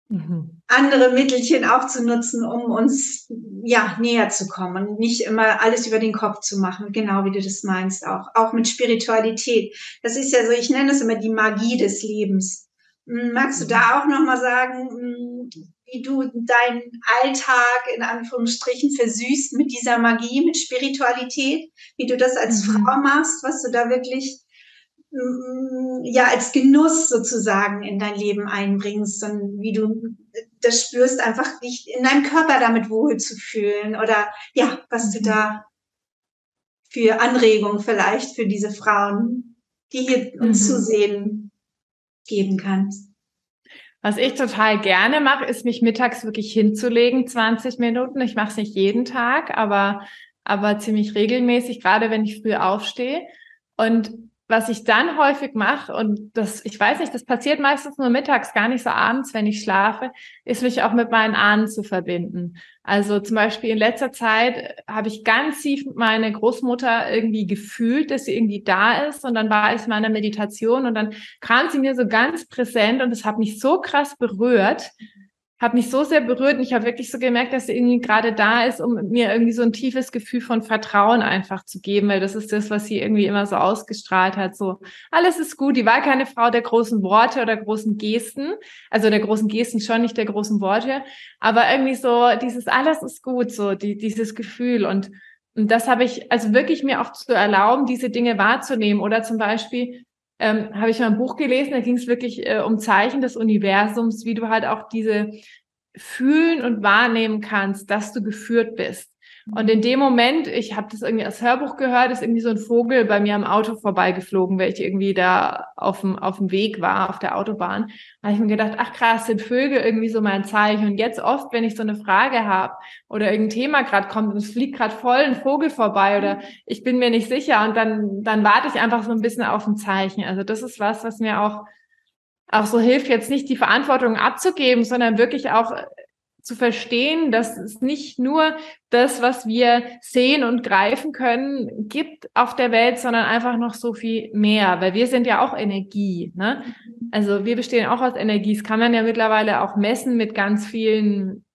Mhm. andere Mittelchen auch zu nutzen, um uns ja näher zu kommen und nicht immer alles über den Kopf zu machen, genau wie du das meinst, auch auch mit Spiritualität. Das ist ja so, ich nenne es immer die Magie des Lebens. Hm, magst du da mhm. auch noch mal sagen, hm, wie du deinen Alltag in Anführungsstrichen versüßt mit dieser Magie, mit Spiritualität, wie du das als mhm. Frau machst, was du da wirklich ja als Genuss sozusagen in dein Leben einbringst und wie du das spürst, einfach dich in deinem Körper damit wohl zu fühlen oder ja, was du mhm. da für Anregungen vielleicht für diese Frauen, die hier uns mhm. zusehen, geben kannst. Was ich total gerne mache, ist mich mittags wirklich hinzulegen, 20 Minuten. Ich mache es nicht jeden Tag, aber, aber ziemlich regelmäßig, gerade wenn ich früh aufstehe. Und was ich dann häufig mache, und das, ich weiß nicht, das passiert meistens nur mittags, gar nicht so abends, wenn ich schlafe, ist mich auch mit meinen Ahnen zu verbinden. Also zum Beispiel in letzter Zeit habe ich ganz tief meine Großmutter irgendwie gefühlt, dass sie irgendwie da ist. Und dann war es in meiner Meditation und dann kam sie mir so ganz präsent und es hat mich so krass berührt, hat mich so sehr berührt und ich habe wirklich so gemerkt, dass sie irgendwie gerade da ist, um mir irgendwie so ein tiefes Gefühl von Vertrauen einfach zu geben, weil das ist das, was sie irgendwie immer so ausgestrahlt hat. So, alles ist gut. Die war keine Frau der großen Worte oder großen Gesten, also der großen Gesten schon, nicht der großen Worte, aber irgendwie so dieses alles ist gut, so die, dieses Gefühl und und das habe ich also wirklich mir auch zu erlauben, diese Dinge wahrzunehmen oder zum Beispiel ähm, habe ich mal ein Buch gelesen, da ging es wirklich äh, um Zeichen des Universums, wie du halt auch diese fühlen und wahrnehmen kannst, dass du geführt bist. Und in dem Moment, ich habe das irgendwie als Hörbuch gehört, ist irgendwie so ein Vogel bei mir am Auto vorbeigeflogen, weil ich irgendwie da auf dem, auf dem Weg war, auf der Autobahn. Da habe ich mir gedacht, ach krass, sind Vögel irgendwie so mein Zeichen. Und jetzt oft, wenn ich so eine Frage habe oder irgendein Thema gerade kommt und es fliegt gerade voll ein Vogel vorbei oder ich bin mir nicht sicher und dann, dann warte ich einfach so ein bisschen auf ein Zeichen. Also das ist was, was mir auch auch so hilft, jetzt nicht die Verantwortung abzugeben, sondern wirklich auch zu verstehen, dass es nicht nur das, was wir sehen und greifen können, gibt auf der Welt, sondern einfach noch so viel mehr, weil wir sind ja auch Energie. Ne? Also wir bestehen auch aus Energie. Das kann man ja mittlerweile auch messen mit ganz vielen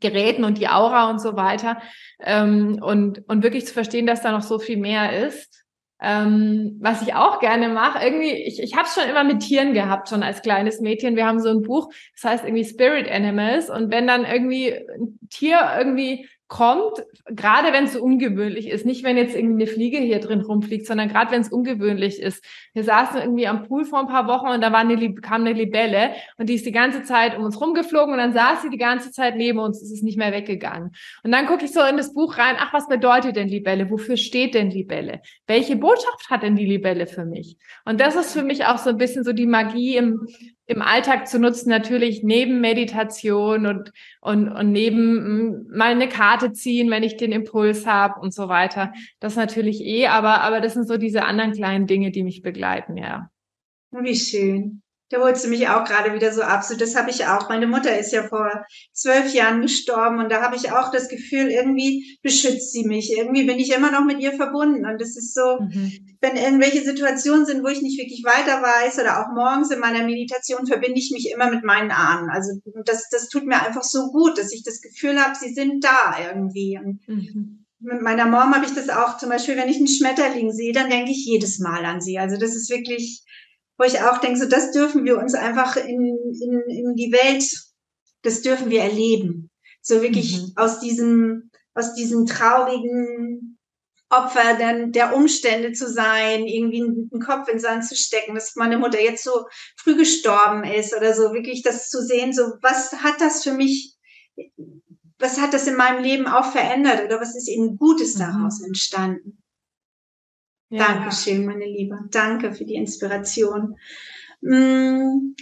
Geräten und die Aura und so weiter. Ähm, und, und wirklich zu verstehen, dass da noch so viel mehr ist. Ähm, was ich auch gerne mache, irgendwie, ich, ich habe es schon immer mit Tieren gehabt, schon als kleines Mädchen. Wir haben so ein Buch, das heißt irgendwie Spirit Animals. Und wenn dann irgendwie ein Tier irgendwie kommt, gerade wenn es so ungewöhnlich ist, nicht wenn jetzt irgendwie eine Fliege hier drin rumfliegt, sondern gerade wenn es ungewöhnlich ist. Wir saßen irgendwie am Pool vor ein paar Wochen und da war eine, kam eine Libelle und die ist die ganze Zeit um uns rumgeflogen und dann saß sie die ganze Zeit neben uns, es ist nicht mehr weggegangen. Und dann gucke ich so in das Buch rein, ach, was bedeutet denn Libelle? Wofür steht denn Libelle? Welche Botschaft hat denn die Libelle für mich? Und das ist für mich auch so ein bisschen so die Magie im, im Alltag zu nutzen, natürlich neben Meditation und, und, und neben mm, mal eine Karte ziehen, wenn ich den Impuls habe und so weiter. Das natürlich eh, aber, aber das sind so diese anderen kleinen Dinge, die mich begleiten, ja. Wie schön. Da holst du mich auch gerade wieder so ab. So, das habe ich auch. Meine Mutter ist ja vor zwölf Jahren gestorben und da habe ich auch das Gefühl, irgendwie beschützt sie mich. Irgendwie bin ich immer noch mit ihr verbunden. Und das ist so, mhm. wenn irgendwelche Situationen sind, wo ich nicht wirklich weiter weiß oder auch morgens in meiner Meditation verbinde ich mich immer mit meinen Ahnen. Also das, das tut mir einfach so gut, dass ich das Gefühl habe, sie sind da irgendwie. Mhm. Mit meiner Mom habe ich das auch zum Beispiel, wenn ich einen Schmetterling sehe, dann denke ich jedes Mal an sie. Also das ist wirklich, wo ich auch denke, so das dürfen wir uns einfach in, in, in die Welt, das dürfen wir erleben. So wirklich mhm. aus diesem, aus diesem traurigen Opfer dann der Umstände zu sein, irgendwie einen Kopf in Sand zu stecken, dass meine Mutter jetzt so früh gestorben ist oder so, wirklich das zu sehen, so was hat das für mich, was hat das in meinem Leben auch verändert oder was ist eben Gutes mhm. daraus entstanden? Ja. Dankeschön, meine Liebe. Danke für die Inspiration. Mm,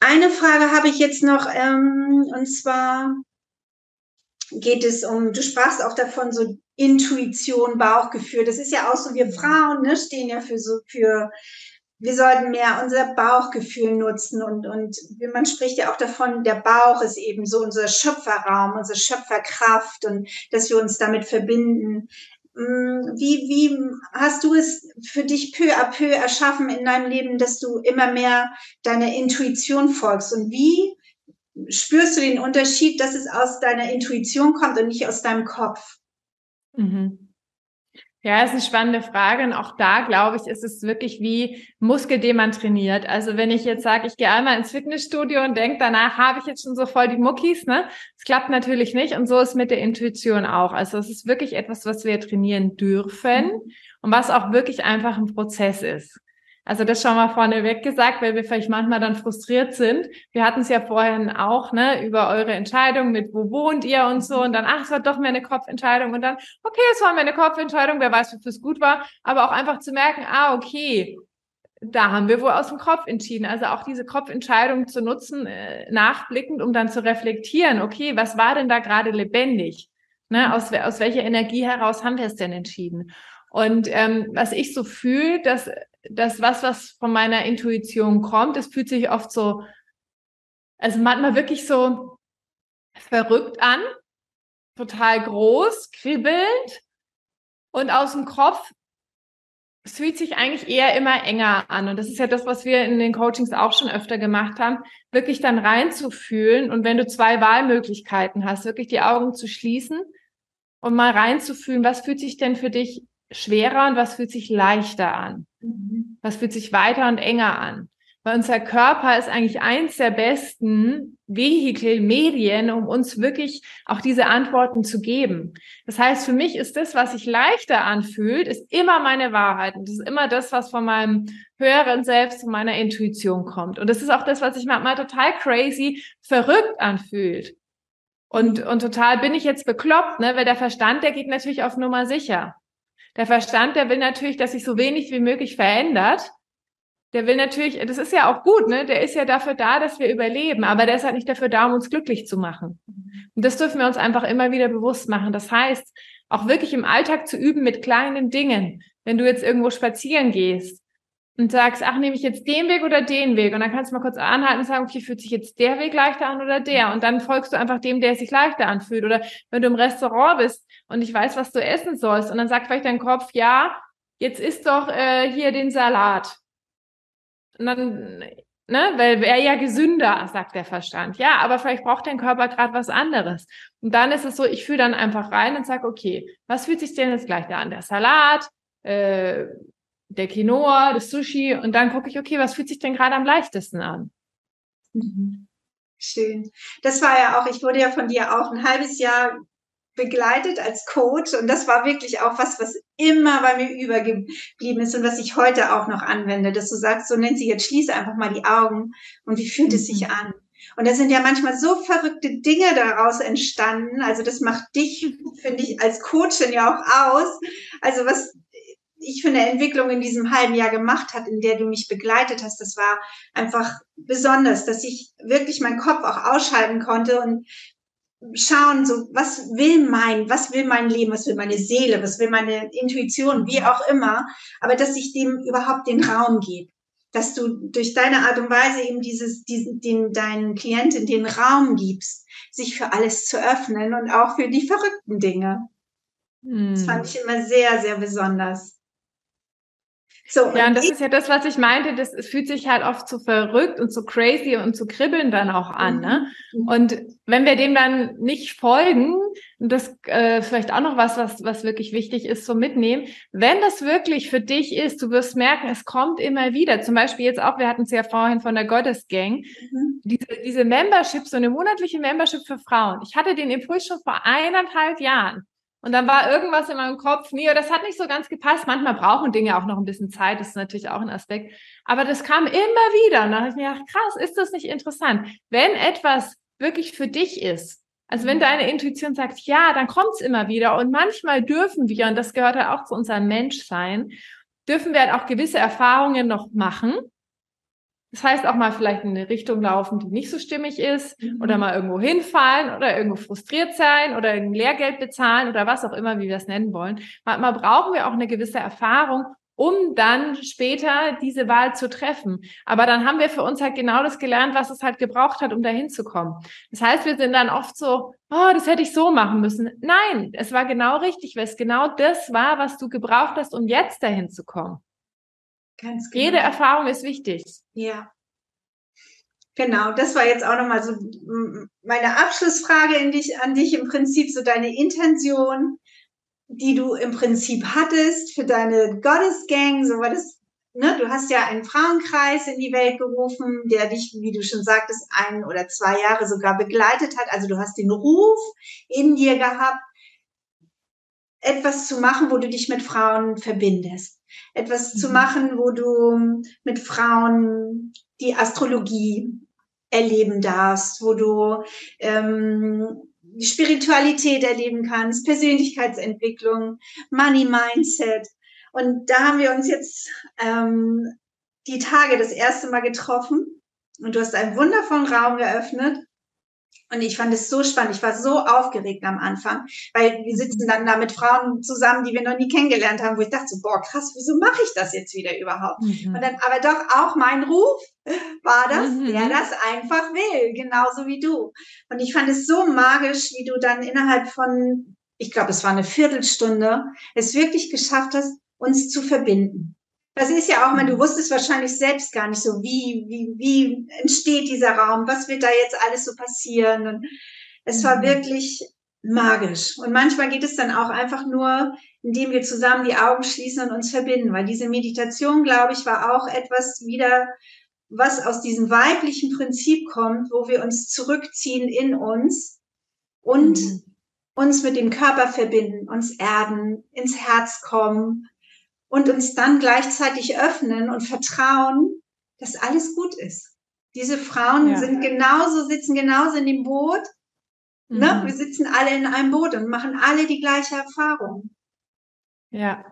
eine Frage habe ich jetzt noch, ähm, und zwar geht es um, du sprachst auch davon, so Intuition, Bauchgefühl. Das ist ja auch so, wir Frauen ne, stehen ja für so, für, wir sollten mehr unser Bauchgefühl nutzen und, und man spricht ja auch davon, der Bauch ist eben so unser Schöpferraum, unsere Schöpferkraft und dass wir uns damit verbinden. Mm, wie, wie hast du es für dich peu à peu erschaffen in deinem Leben, dass du immer mehr deiner Intuition folgst? Und wie spürst du den Unterschied, dass es aus deiner Intuition kommt und nicht aus deinem Kopf? Mhm. Ja, ist eine spannende Frage. Und auch da, glaube ich, ist es wirklich wie Muskel, den man trainiert. Also wenn ich jetzt sage, ich gehe einmal ins Fitnessstudio und denke, danach habe ich jetzt schon so voll die Muckis, ne? Das klappt natürlich nicht. Und so ist mit der Intuition auch. Also es ist wirklich etwas, was wir trainieren dürfen und was auch wirklich einfach ein Prozess ist. Also das schon mal vorneweg gesagt, weil wir vielleicht manchmal dann frustriert sind. Wir hatten es ja vorhin auch, ne, über eure Entscheidung mit wo wohnt ihr und so und dann, ach, es war doch mehr eine Kopfentscheidung und dann, okay, es war mehr eine Kopfentscheidung, wer weiß, wofür es gut war, aber auch einfach zu merken, ah, okay, da haben wir wohl aus dem Kopf entschieden. Also auch diese Kopfentscheidung zu nutzen, äh, nachblickend, um dann zu reflektieren, okay, was war denn da gerade lebendig? Ne, aus, aus welcher Energie heraus haben wir es denn entschieden? Und ähm, was ich so fühle, dass das was, was von meiner Intuition kommt, es fühlt sich oft so, also manchmal wirklich so verrückt an, total groß, kribbelnd und aus dem Kopf es fühlt sich eigentlich eher immer enger an. Und das ist ja das, was wir in den Coachings auch schon öfter gemacht haben, wirklich dann reinzufühlen. Und wenn du zwei Wahlmöglichkeiten hast, wirklich die Augen zu schließen und mal reinzufühlen, was fühlt sich denn für dich schwerer und was fühlt sich leichter an? Mhm. Was fühlt sich weiter und enger an? Weil unser Körper ist eigentlich eins der besten Vehikel, Medien, um uns wirklich auch diese Antworten zu geben. Das heißt, für mich ist das, was sich leichter anfühlt, ist immer meine Wahrheit. Und das ist immer das, was von meinem höheren Selbst und meiner Intuition kommt. Und das ist auch das, was sich manchmal total crazy, verrückt anfühlt. Und, und total bin ich jetzt bekloppt, ne? weil der Verstand, der geht natürlich auf Nummer sicher. Der Verstand, der will natürlich, dass sich so wenig wie möglich verändert. Der will natürlich, das ist ja auch gut, ne? Der ist ja dafür da, dass wir überleben, aber der ist halt nicht dafür da, um uns glücklich zu machen. Und das dürfen wir uns einfach immer wieder bewusst machen. Das heißt, auch wirklich im Alltag zu üben mit kleinen Dingen. Wenn du jetzt irgendwo spazieren gehst, und sagst, ach, nehme ich jetzt den Weg oder den Weg? Und dann kannst du mal kurz anhalten und sagen, okay, fühlt sich jetzt der Weg leichter an oder der? Und dann folgst du einfach dem, der sich leichter anfühlt. Oder wenn du im Restaurant bist und ich weiß, was du essen sollst, und dann sagt vielleicht dein Kopf, ja, jetzt isst doch äh, hier den Salat. Und dann, ne, weil wäre ja gesünder, sagt der Verstand. Ja, aber vielleicht braucht dein Körper gerade was anderes. Und dann ist es so, ich fühle dann einfach rein und sage, okay, was fühlt sich denn jetzt leichter an? Der Salat, äh, der Quinoa, das Sushi und dann gucke ich, okay, was fühlt sich denn gerade am leichtesten an? Mhm. Schön. Das war ja auch, ich wurde ja von dir auch ein halbes Jahr begleitet als Coach und das war wirklich auch was, was immer bei mir übergeblieben ist und was ich heute auch noch anwende, dass du sagst, so nennt sie jetzt schließe einfach mal die Augen und wie fühlt mhm. es sich mhm. an? Und da sind ja manchmal so verrückte Dinge daraus entstanden. Also das macht dich, finde ich, als Coachin ja auch aus. Also was ich für eine Entwicklung in diesem halben Jahr gemacht hat, in der du mich begleitet hast, das war einfach besonders, dass ich wirklich meinen Kopf auch ausschalten konnte und schauen, so, was will mein, was will mein Leben, was will meine Seele, was will meine Intuition, wie auch immer, aber dass ich dem überhaupt den Raum gebe. Dass du durch deine Art und Weise eben dieses, diesen, den, deinen Klienten den Raum gibst, sich für alles zu öffnen und auch für die verrückten Dinge. Hm. Das fand ich immer sehr, sehr besonders. So, ja, und das ist ja das, was ich meinte, das es fühlt sich halt oft so verrückt und so crazy und so kribbeln dann auch an. Ne? Mhm. Ne? Und wenn wir dem dann nicht folgen, und das äh, vielleicht auch noch was, was, was wirklich wichtig ist, so mitnehmen, wenn das wirklich für dich ist, du wirst merken, es kommt immer wieder. Zum Beispiel jetzt auch, wir hatten es ja vorhin von der Goddess Gang, mhm. diese, diese Membership, so eine monatliche Membership für Frauen. Ich hatte den Impuls schon vor eineinhalb Jahren. Und dann war irgendwas in meinem Kopf, nee, das hat nicht so ganz gepasst. Manchmal brauchen Dinge auch noch ein bisschen Zeit, das ist natürlich auch ein Aspekt. Aber das kam immer wieder. Und dann habe ich mir gedacht, krass, ist das nicht interessant? Wenn etwas wirklich für dich ist, also wenn mhm. deine Intuition sagt, ja, dann kommt es immer wieder. Und manchmal dürfen wir, und das gehört halt auch zu unserem Menschsein, dürfen wir halt auch gewisse Erfahrungen noch machen, das heißt auch mal vielleicht in eine Richtung laufen, die nicht so stimmig ist mhm. oder mal irgendwo hinfallen oder irgendwo frustriert sein oder ein Lehrgeld bezahlen oder was auch immer, wie wir es nennen wollen. Manchmal brauchen wir auch eine gewisse Erfahrung, um dann später diese Wahl zu treffen. Aber dann haben wir für uns halt genau das gelernt, was es halt gebraucht hat, um dahin zu kommen. Das heißt, wir sind dann oft so, oh, das hätte ich so machen müssen. Nein, es war genau richtig, weil es genau das war, was du gebraucht hast, um jetzt dahin zu kommen. Ganz genau. Jede Erfahrung ist wichtig. Ja. Genau, das war jetzt auch nochmal so meine Abschlussfrage dich, an dich im Prinzip, so deine Intention, die du im Prinzip hattest für deine Goddess Gang, so war das, ne, du hast ja einen Frauenkreis in die Welt gerufen, der dich, wie du schon sagtest, ein oder zwei Jahre sogar begleitet hat. Also du hast den Ruf in dir gehabt, etwas zu machen, wo du dich mit Frauen verbindest etwas mhm. zu machen, wo du mit Frauen die Astrologie erleben darfst, wo du ähm, die Spiritualität erleben kannst, Persönlichkeitsentwicklung, Money Mindset. Und da haben wir uns jetzt ähm, die Tage das erste Mal getroffen und du hast einen wundervollen Raum geöffnet und ich fand es so spannend. Ich war so aufgeregt am Anfang, weil wir sitzen dann da mit Frauen zusammen, die wir noch nie kennengelernt haben, wo ich dachte so, boah, krass, wieso mache ich das jetzt wieder überhaupt? Mhm. Und dann, aber doch auch mein Ruf war das, mhm. der das einfach will, genauso wie du. Und ich fand es so magisch, wie du dann innerhalb von, ich glaube, es war eine Viertelstunde, es wirklich geschafft hast, uns zu verbinden. Das ist ja auch mal, du wusstest wahrscheinlich selbst gar nicht so, wie, wie, wie entsteht dieser Raum, was wird da jetzt alles so passieren. Und es war mhm. wirklich magisch. Und manchmal geht es dann auch einfach nur, indem wir zusammen die Augen schließen und uns verbinden, weil diese Meditation, glaube ich, war auch etwas wieder, was aus diesem weiblichen Prinzip kommt, wo wir uns zurückziehen in uns und mhm. uns mit dem Körper verbinden, uns erden, ins Herz kommen und uns dann gleichzeitig öffnen und vertrauen, dass alles gut ist. Diese Frauen ja. sind genauso, sitzen genauso in dem Boot Ne? Mhm. Ne? Wir sitzen alle in einem Boot und machen alle die gleiche Erfahrung. Ja.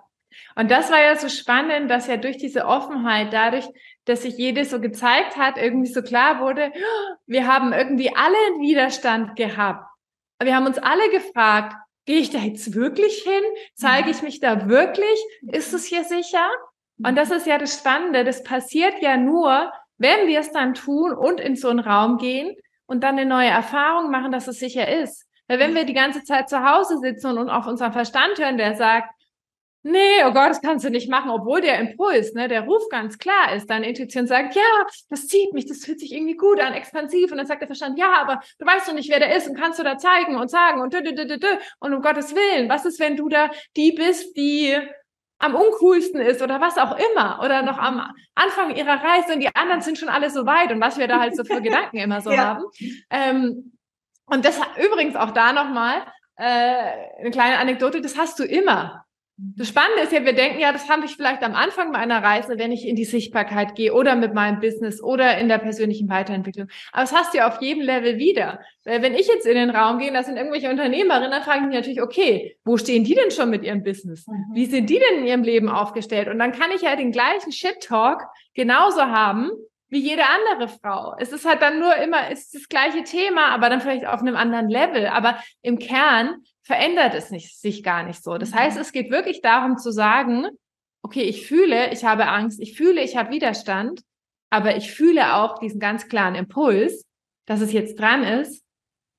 Und das war ja so spannend, dass ja durch diese Offenheit, dadurch, dass sich jede so gezeigt hat, irgendwie so klar wurde, wir haben irgendwie alle einen Widerstand gehabt. Wir haben uns alle gefragt, gehe ich da jetzt wirklich hin? Zeige ich mich da wirklich? Ist es hier sicher? Und das ist ja das Spannende. Das passiert ja nur, wenn wir es dann tun und in so einen Raum gehen und dann eine neue Erfahrung machen, dass es sicher ist. Weil wenn wir die ganze Zeit zu Hause sitzen und auf unseren Verstand hören, der sagt, nee, oh Gott, das kannst du nicht machen, obwohl der Impuls, ne, der Ruf ganz klar ist. Deine Intuition sagt, ja, das zieht mich, das fühlt sich irgendwie gut an, expansiv. Und dann sagt der Verstand, ja, aber du weißt doch nicht, wer der ist und kannst du da zeigen und sagen und dü, dü, dü, dü. und um Gottes Willen, was ist, wenn du da die bist, die am uncoolsten ist oder was auch immer oder noch am Anfang ihrer Reise und die anderen sind schon alle so weit und was wir da halt so für Gedanken immer so ja. haben. Ähm, und das übrigens auch da nochmal äh, eine kleine Anekdote, das hast du immer. Das Spannende ist ja, wir denken ja, das habe ich vielleicht am Anfang meiner Reise, wenn ich in die Sichtbarkeit gehe oder mit meinem Business oder in der persönlichen Weiterentwicklung. Aber das hast du ja auf jedem Level wieder. Weil wenn ich jetzt in den Raum gehe, da sind irgendwelche Unternehmerinnen, dann frage ich mich natürlich, okay, wo stehen die denn schon mit ihrem Business? Mhm. Wie sind die denn in ihrem Leben aufgestellt? Und dann kann ich ja den gleichen Shit-Talk genauso haben wie jede andere Frau. Es ist halt dann nur immer, es ist das gleiche Thema, aber dann vielleicht auf einem anderen Level. Aber im Kern verändert es nicht, sich gar nicht so. Das heißt, mhm. es geht wirklich darum zu sagen, okay, ich fühle, ich habe Angst, ich fühle, ich habe Widerstand, aber ich fühle auch diesen ganz klaren Impuls, dass es jetzt dran ist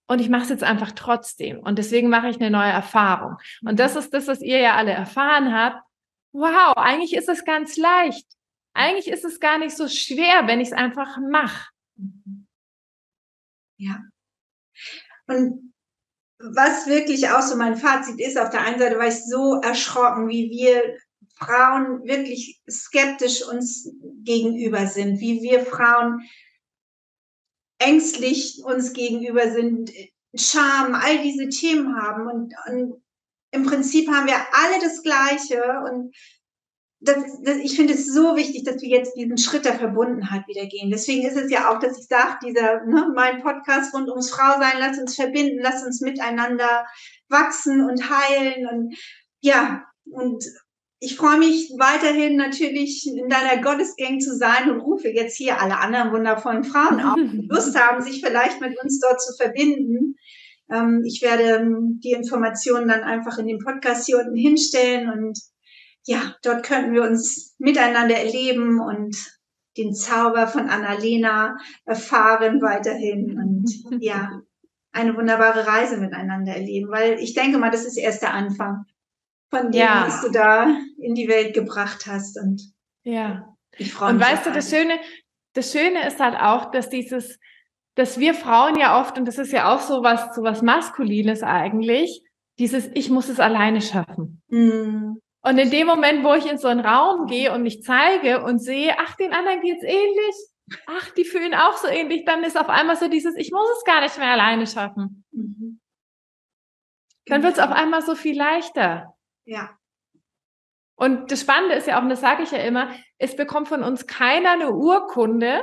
und ich mache es jetzt einfach trotzdem. Und deswegen mache ich eine neue Erfahrung. Und das ist das, was ihr ja alle erfahren habt. Wow, eigentlich ist es ganz leicht. Eigentlich ist es gar nicht so schwer, wenn ich es einfach mache. Ja. Und was wirklich auch so mein Fazit ist, auf der einen Seite war ich so erschrocken, wie wir Frauen wirklich skeptisch uns gegenüber sind, wie wir Frauen ängstlich uns gegenüber sind, Scham, all diese Themen haben. Und, und im Prinzip haben wir alle das Gleiche. Und das, das, ich finde es so wichtig, dass wir jetzt diesen Schritt der Verbundenheit wieder gehen. Deswegen ist es ja auch, dass ich sage, dieser, ne, mein Podcast rund ums Frausein, lass uns verbinden, lass uns miteinander wachsen und heilen und ja, und ich freue mich weiterhin natürlich in deiner Gottesgang zu sein und rufe jetzt hier alle anderen wundervollen Frauen auf, die Lust haben, sich vielleicht mit uns dort zu verbinden. Ähm, ich werde die Informationen dann einfach in den Podcast hier unten hinstellen und ja, dort könnten wir uns miteinander erleben und den Zauber von Annalena erfahren weiterhin und ja, eine wunderbare Reise miteinander erleben, weil ich denke mal, das ist erst der Anfang von dem, ja. was du da in die Welt gebracht hast und ja. Ich freue mich. Und weißt du, das Schöne, das Schöne ist halt auch, dass dieses, dass wir Frauen ja oft, und das ist ja auch so was, so was Maskulines eigentlich, dieses, ich muss es alleine schaffen. Mm. Und in dem Moment, wo ich in so einen Raum gehe und mich zeige und sehe, ach, den anderen geht's ähnlich, ach, die fühlen auch so ähnlich, dann ist auf einmal so dieses, ich muss es gar nicht mehr alleine schaffen. Mhm. Dann wird es auf einmal so viel leichter. Ja. Und das Spannende ist ja auch, und das sage ich ja immer, es bekommt von uns keiner eine Urkunde,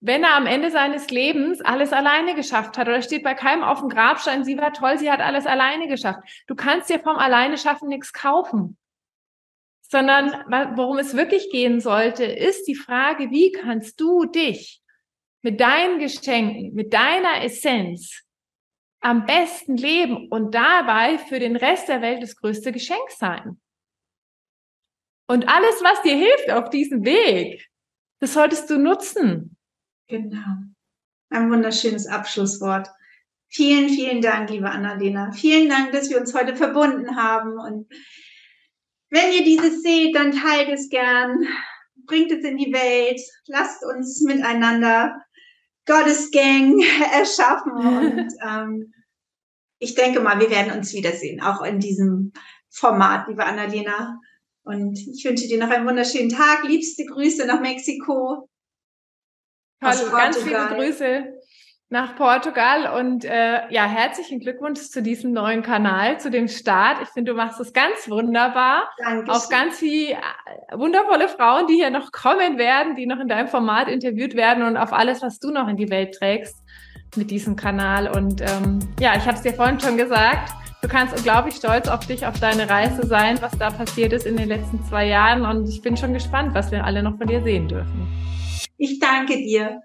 wenn er am Ende seines Lebens alles alleine geschafft hat. Oder steht bei keinem auf dem Grabstein, sie war toll, sie hat alles alleine geschafft. Du kannst dir vom Alleine schaffen nichts kaufen sondern worum es wirklich gehen sollte, ist die Frage, wie kannst du dich mit deinen Geschenken, mit deiner Essenz am besten leben und dabei für den Rest der Welt das größte Geschenk sein. Und alles, was dir hilft auf diesem Weg, das solltest du nutzen. Genau. Ein wunderschönes Abschlusswort. Vielen, vielen Dank, liebe Annalena. Vielen Dank, dass wir uns heute verbunden haben und wenn ihr dieses seht, dann teilt es gern, bringt es in die Welt, lasst uns miteinander Gottes Gang erschaffen und ähm, ich denke mal, wir werden uns wiedersehen, auch in diesem Format, liebe Annalena. Und ich wünsche dir noch einen wunderschönen Tag. Liebste Grüße nach Mexiko. Hallo, ganz viele Grüße nach Portugal und äh, ja, herzlichen Glückwunsch zu diesem neuen Kanal, zu dem Start. Ich finde, du machst es ganz wunderbar. Dankeschön. Auch ganz viele äh, wundervolle Frauen, die hier noch kommen werden, die noch in deinem Format interviewt werden und auf alles, was du noch in die Welt trägst. mit diesem Kanal. Und ähm, ja, ich habe es dir vorhin schon gesagt. Du kannst unglaublich stolz auf dich, auf deine Reise sein, was da passiert ist in den letzten zwei Jahren. Und ich bin schon gespannt, was wir alle noch von dir sehen dürfen. Ich danke dir.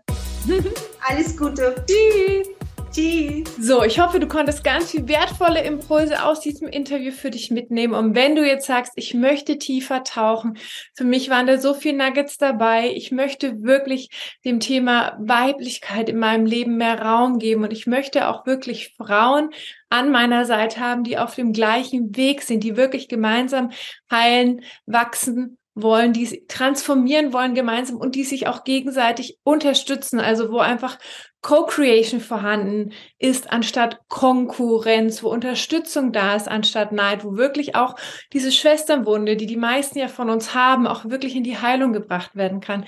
Alles Gute. Tschüss. Tschüss. So, ich hoffe, du konntest ganz viel wertvolle Impulse aus diesem Interview für dich mitnehmen. Und wenn du jetzt sagst, ich möchte tiefer tauchen, für mich waren da so viele Nuggets dabei. Ich möchte wirklich dem Thema Weiblichkeit in meinem Leben mehr Raum geben. Und ich möchte auch wirklich Frauen an meiner Seite haben, die auf dem gleichen Weg sind, die wirklich gemeinsam heilen, wachsen wollen, die transformieren wollen gemeinsam und die sich auch gegenseitig unterstützen. Also wo einfach Co-Creation vorhanden ist anstatt Konkurrenz, wo Unterstützung da ist anstatt Neid, wo wirklich auch diese Schwesternwunde, die die meisten ja von uns haben, auch wirklich in die Heilung gebracht werden kann.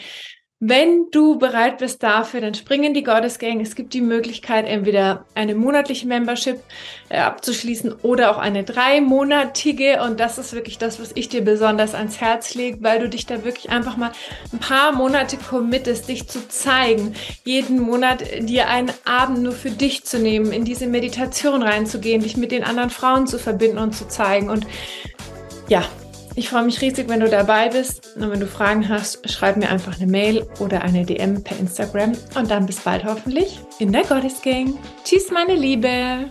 Wenn du bereit bist dafür, dann spring in die Goddess Gang. Es gibt die Möglichkeit, entweder eine monatliche Membership äh, abzuschließen oder auch eine dreimonatige. Und das ist wirklich das, was ich dir besonders ans Herz lege, weil du dich da wirklich einfach mal ein paar Monate committest, dich zu zeigen, jeden Monat dir einen Abend nur für dich zu nehmen, in diese Meditation reinzugehen, dich mit den anderen Frauen zu verbinden und zu zeigen. Und ja, ich freue mich riesig, wenn du dabei bist. Und wenn du Fragen hast, schreib mir einfach eine Mail oder eine DM per Instagram. Und dann bis bald hoffentlich in der Goddess Gang. Tschüss, meine Liebe.